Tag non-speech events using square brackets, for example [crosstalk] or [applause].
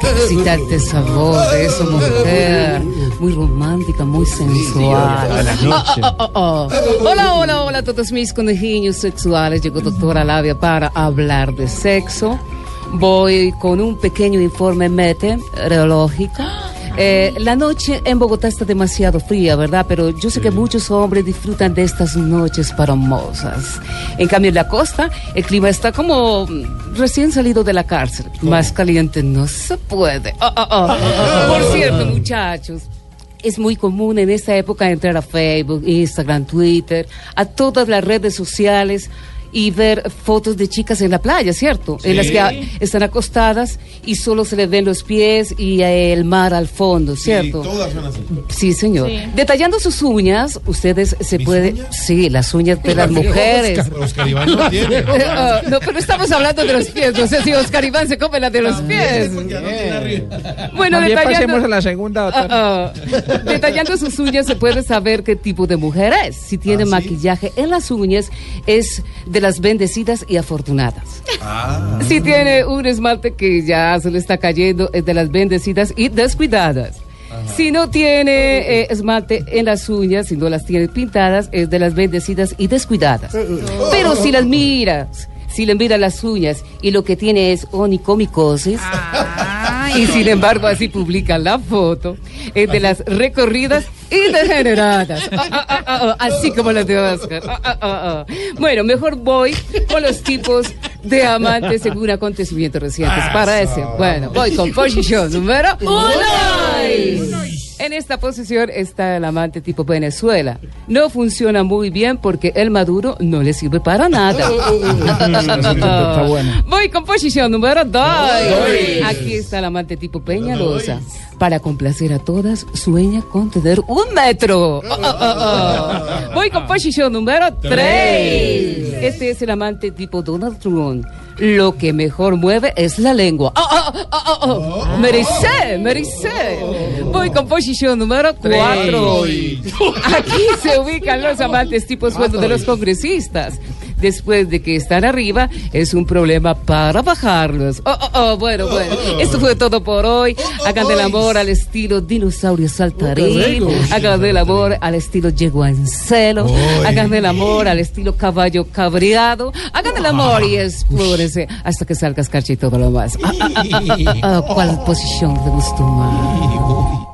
Qué excitante sabor de eso, mujer. Muy romántica, muy sensual. Buenas noches. Ah, ah, ah, ah. Hola, hola, hola a todos mis conejillos sexuales. Llegó doctora Labia para hablar de sexo. Voy con un pequeño informe meteorológico. Eh, la noche en Bogotá está demasiado fría, ¿verdad? Pero yo sé que muchos hombres disfrutan de estas noches paromosas. En cambio, en la costa, el clima está como mm, recién salido de la cárcel. Más caliente no se puede. Ah, ah, ah. Por cierto, muchachos. Es muy común en esta época entrar a Facebook, Instagram, Twitter, a todas las redes sociales y ver fotos de chicas en la playa, ¿cierto? En las que están acostadas y solo se les ven los pies y eh, el mar al fondo, ¿cierto? Sí, todas son así. Sí, señor. Sí. Detallando sus uñas, ustedes se ¿Mis pueden... Sí, las uñas de las mujeres. Oscar, Oscar Iván no tiene. [laughs] No, pero estamos hablando de los pies. No sé si Oscar Iván se come la de los pies. Bueno, También detallando, pasemos a la segunda, ah. detallando sus uñas se puede saber qué tipo de mujer es. Si tiene ¿Ah, sí? maquillaje en las uñas, es de las bendecidas y afortunadas. Ah, Si tiene un esmalte que ya se le está cayendo, es de las bendecidas y descuidadas. Si no tiene eh, esmalte en las uñas, si no las tiene pintadas, es de las bendecidas y descuidadas. Pero si las miras, si le miras las uñas y lo que tiene es onicomicosis, y sin embargo así publican la foto, es de las recorridas y degeneradas. [laughs] Ah, ah, ah, así como las de Oscar. Bueno, mejor voy con los tipos de amantes según acontecimientos recientes. Para ese, bueno, voy con posición número uno. En esta posición está el amante tipo Venezuela. No funciona muy bien porque el Maduro no le sirve para nada. [laughs] Voy con posición número 2. Aquí está el amante tipo Peñalosa. Para complacer a todas, sueña con tener un metro. [laughs] Voy con posición número 3. Este es el amante tipo Donald Trump. Lo que mejor mueve es la lengua. Ah, ah, ah, ah, ah. Mericé, mericé. Voy con posición número 4. Aquí se ubican los amantes tipo sueldo de los congresistas. Después de que están arriba, es un problema para bajarlos. Oh, oh, oh, bueno, bueno. Esto fue todo por hoy. Hagan del amor al estilo dinosaurio saltarín. Hagan del amor al estilo yeguancelo. Hagan del amor al estilo caballo cabreado. Hagan del amor y explórense hasta que salga escarcha y todo lo más. Ah, ah, ah. [laughs] ¿Cuál posición te gustó más?